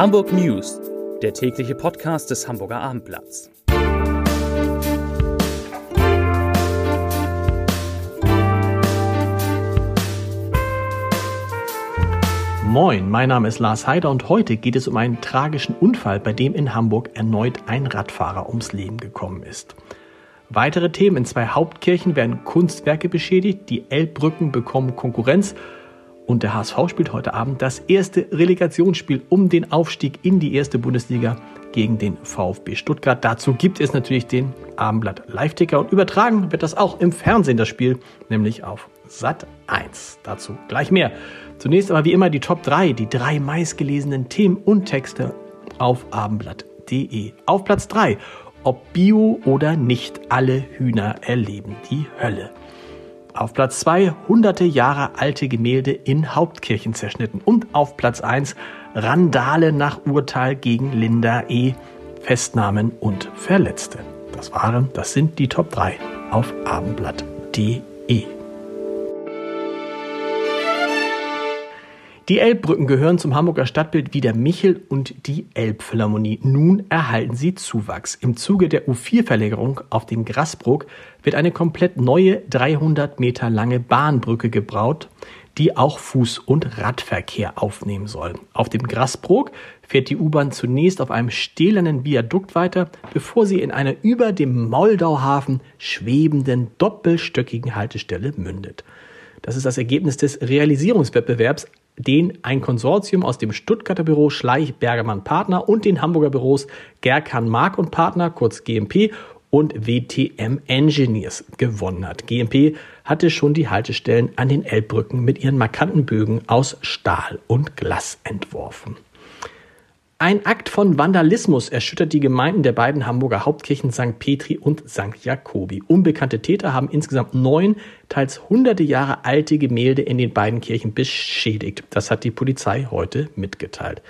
Hamburg News, der tägliche Podcast des Hamburger Abendblatts. Moin, mein Name ist Lars Heider und heute geht es um einen tragischen Unfall, bei dem in Hamburg erneut ein Radfahrer ums Leben gekommen ist. Weitere Themen in zwei Hauptkirchen werden Kunstwerke beschädigt, die Elbbrücken bekommen Konkurrenz und der HSV spielt heute Abend das erste Relegationsspiel um den Aufstieg in die erste Bundesliga gegen den VfB Stuttgart. Dazu gibt es natürlich den Abendblatt Live-Ticker und übertragen wird das auch im Fernsehen, das Spiel, nämlich auf Sat 1. Dazu gleich mehr. Zunächst aber wie immer die Top 3, die drei meistgelesenen Themen und Texte auf abendblatt.de. Auf Platz 3, ob Bio oder nicht, alle Hühner erleben die Hölle. Auf Platz 2 hunderte Jahre alte Gemälde in Hauptkirchen zerschnitten. Und auf Platz 1 Randale nach Urteil gegen Linda E. Festnahmen und Verletzte. Das waren, das sind die Top 3 auf abendblatt.de. Die Elbbrücken gehören zum Hamburger Stadtbild wie der Michel und die Elbphilharmonie. Nun erhalten sie Zuwachs. Im Zuge der U4-Verlängerung auf dem Grasbrook wird eine komplett neue 300 Meter lange Bahnbrücke gebraut, die auch Fuß- und Radverkehr aufnehmen soll. Auf dem Grasbrook fährt die U-Bahn zunächst auf einem stählernen Viadukt weiter, bevor sie in einer über dem Moldauhafen schwebenden doppelstöckigen Haltestelle mündet. Das ist das Ergebnis des Realisierungswettbewerbs den ein Konsortium aus dem Stuttgarter Büro Schleich Bergermann Partner und den Hamburger Büros Gerkan Mark und Partner, kurz GMP, und WTM Engineers gewonnen hat. GMP hatte schon die Haltestellen an den Elbbrücken mit ihren markanten Bögen aus Stahl und Glas entworfen. Ein Akt von Vandalismus erschüttert die Gemeinden der beiden Hamburger Hauptkirchen St. Petri und St. Jakobi. Unbekannte Täter haben insgesamt neun, teils hunderte Jahre alte Gemälde in den beiden Kirchen beschädigt. Das hat die Polizei heute mitgeteilt.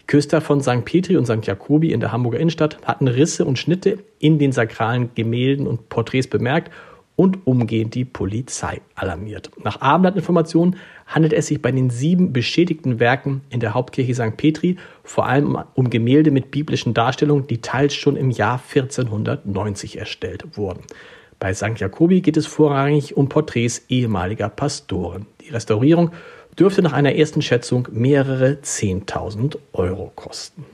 Die Küster von St. Petri und St. Jakobi in der Hamburger Innenstadt hatten Risse und Schnitte in den sakralen Gemälden und Porträts bemerkt und umgehend die Polizei alarmiert. Nach Abendblattinformationen handelt es sich bei den sieben beschädigten Werken in der Hauptkirche St. Petri vor allem um Gemälde mit biblischen Darstellungen, die teils schon im Jahr 1490 erstellt wurden. Bei St. Jakobi geht es vorrangig um Porträts ehemaliger Pastoren. Die Restaurierung dürfte nach einer ersten Schätzung mehrere 10.000 Euro kosten.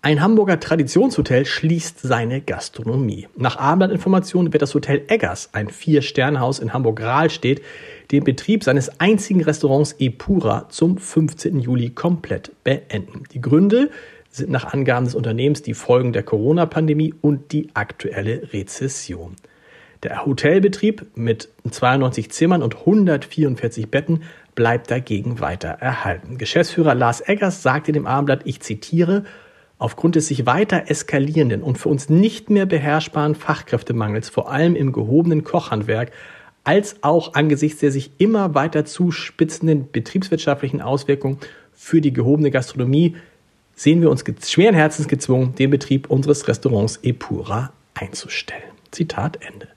Ein Hamburger Traditionshotel schließt seine Gastronomie. Nach Abendblattinformationen wird das Hotel Eggers, ein Vier-Sterne-Haus in Hamburg-Rahlstedt, den Betrieb seines einzigen Restaurants Epura zum 15. Juli komplett beenden. Die Gründe sind nach Angaben des Unternehmens die Folgen der Corona-Pandemie und die aktuelle Rezession. Der Hotelbetrieb mit 92 Zimmern und 144 Betten bleibt dagegen weiter erhalten. Geschäftsführer Lars Eggers sagte dem Abendblatt, ich zitiere, Aufgrund des sich weiter eskalierenden und für uns nicht mehr beherrschbaren Fachkräftemangels, vor allem im gehobenen Kochhandwerk, als auch angesichts der sich immer weiter zuspitzenden betriebswirtschaftlichen Auswirkungen für die gehobene Gastronomie, sehen wir uns schweren Herzens gezwungen, den Betrieb unseres Restaurants Epura einzustellen. Zitat Ende.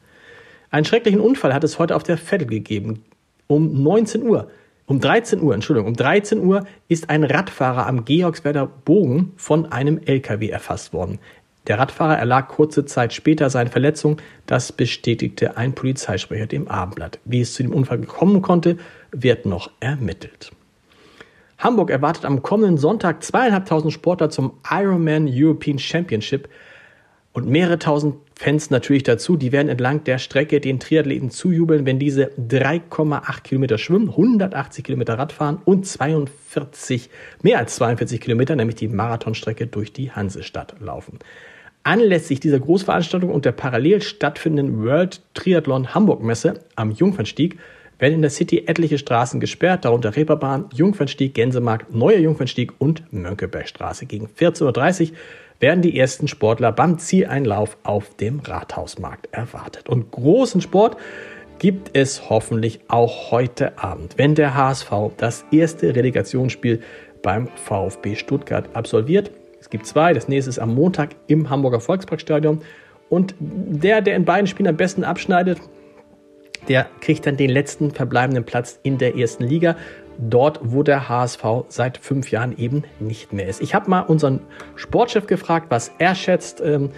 Einen schrecklichen Unfall hat es heute auf der Vettel gegeben. Um 19 Uhr um 13 Uhr, Entschuldigung, um 13 Uhr ist ein Radfahrer am Georgswerder Bogen von einem LKW erfasst worden. Der Radfahrer erlag kurze Zeit später seinen Verletzungen. Das bestätigte ein Polizeisprecher dem Abendblatt. Wie es zu dem Unfall kommen konnte, wird noch ermittelt. Hamburg erwartet am kommenden Sonntag zweieinhalbtausend Sportler zum Ironman European Championship und mehrere tausend Fans natürlich dazu. Die werden entlang der Strecke den Triathleten zujubeln, wenn diese 3,8 Kilometer schwimmen, 180 Kilometer Radfahren und 42, mehr als 42 Kilometer, nämlich die Marathonstrecke durch die Hansestadt laufen. Anlässlich dieser Großveranstaltung und der parallel stattfindenden World Triathlon Hamburg Messe am Jungfernstieg werden in der City etliche Straßen gesperrt, darunter Reeperbahn, Jungfernstieg, Gänsemarkt, Neuer Jungfernstieg und Mönckebergstraße. Gegen 14.30 Uhr werden die ersten Sportler beim Zieleinlauf auf dem Rathausmarkt erwartet. Und großen Sport gibt es hoffentlich auch heute Abend, wenn der HSV das erste Relegationsspiel beim VfB Stuttgart absolviert. Es gibt zwei, das nächste ist am Montag im Hamburger Volksparkstadion. Und der, der in beiden Spielen am besten abschneidet, der kriegt dann den letzten verbleibenden Platz in der ersten Liga. Dort, wo der HSV seit fünf Jahren eben nicht mehr ist. Ich habe mal unseren Sportchef gefragt, was er schätzt. Ähm,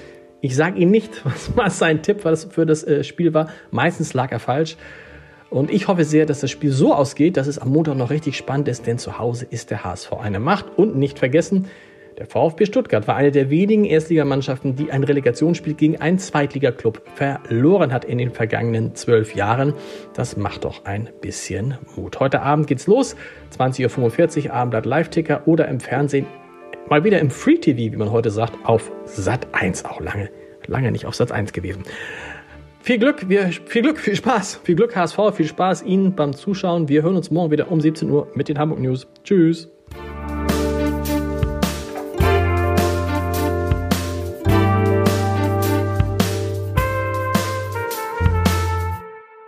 ich sage ihm nicht, was sein Tipp für das äh, Spiel war. Meistens lag er falsch. Und ich hoffe sehr, dass das Spiel so ausgeht, dass es am Montag noch richtig spannend ist, denn zu Hause ist der HSV eine Macht. Und nicht vergessen, der VfB Stuttgart war eine der wenigen Erstligamannschaften, die ein Relegationsspiel gegen einen Zweitligaklub verloren hat in den vergangenen zwölf Jahren. Das macht doch ein bisschen Mut. Heute Abend geht's los. 20.45 Uhr Abendblatt Live-Ticker oder im Fernsehen. Mal wieder im Free TV, wie man heute sagt, auf Sat 1 auch lange. Lange nicht auf Sat 1 gewesen. Viel Glück, wir, viel Glück, viel Spaß. Viel Glück HSV, viel Spaß Ihnen beim Zuschauen. Wir hören uns morgen wieder um 17 Uhr mit den Hamburg News. Tschüss.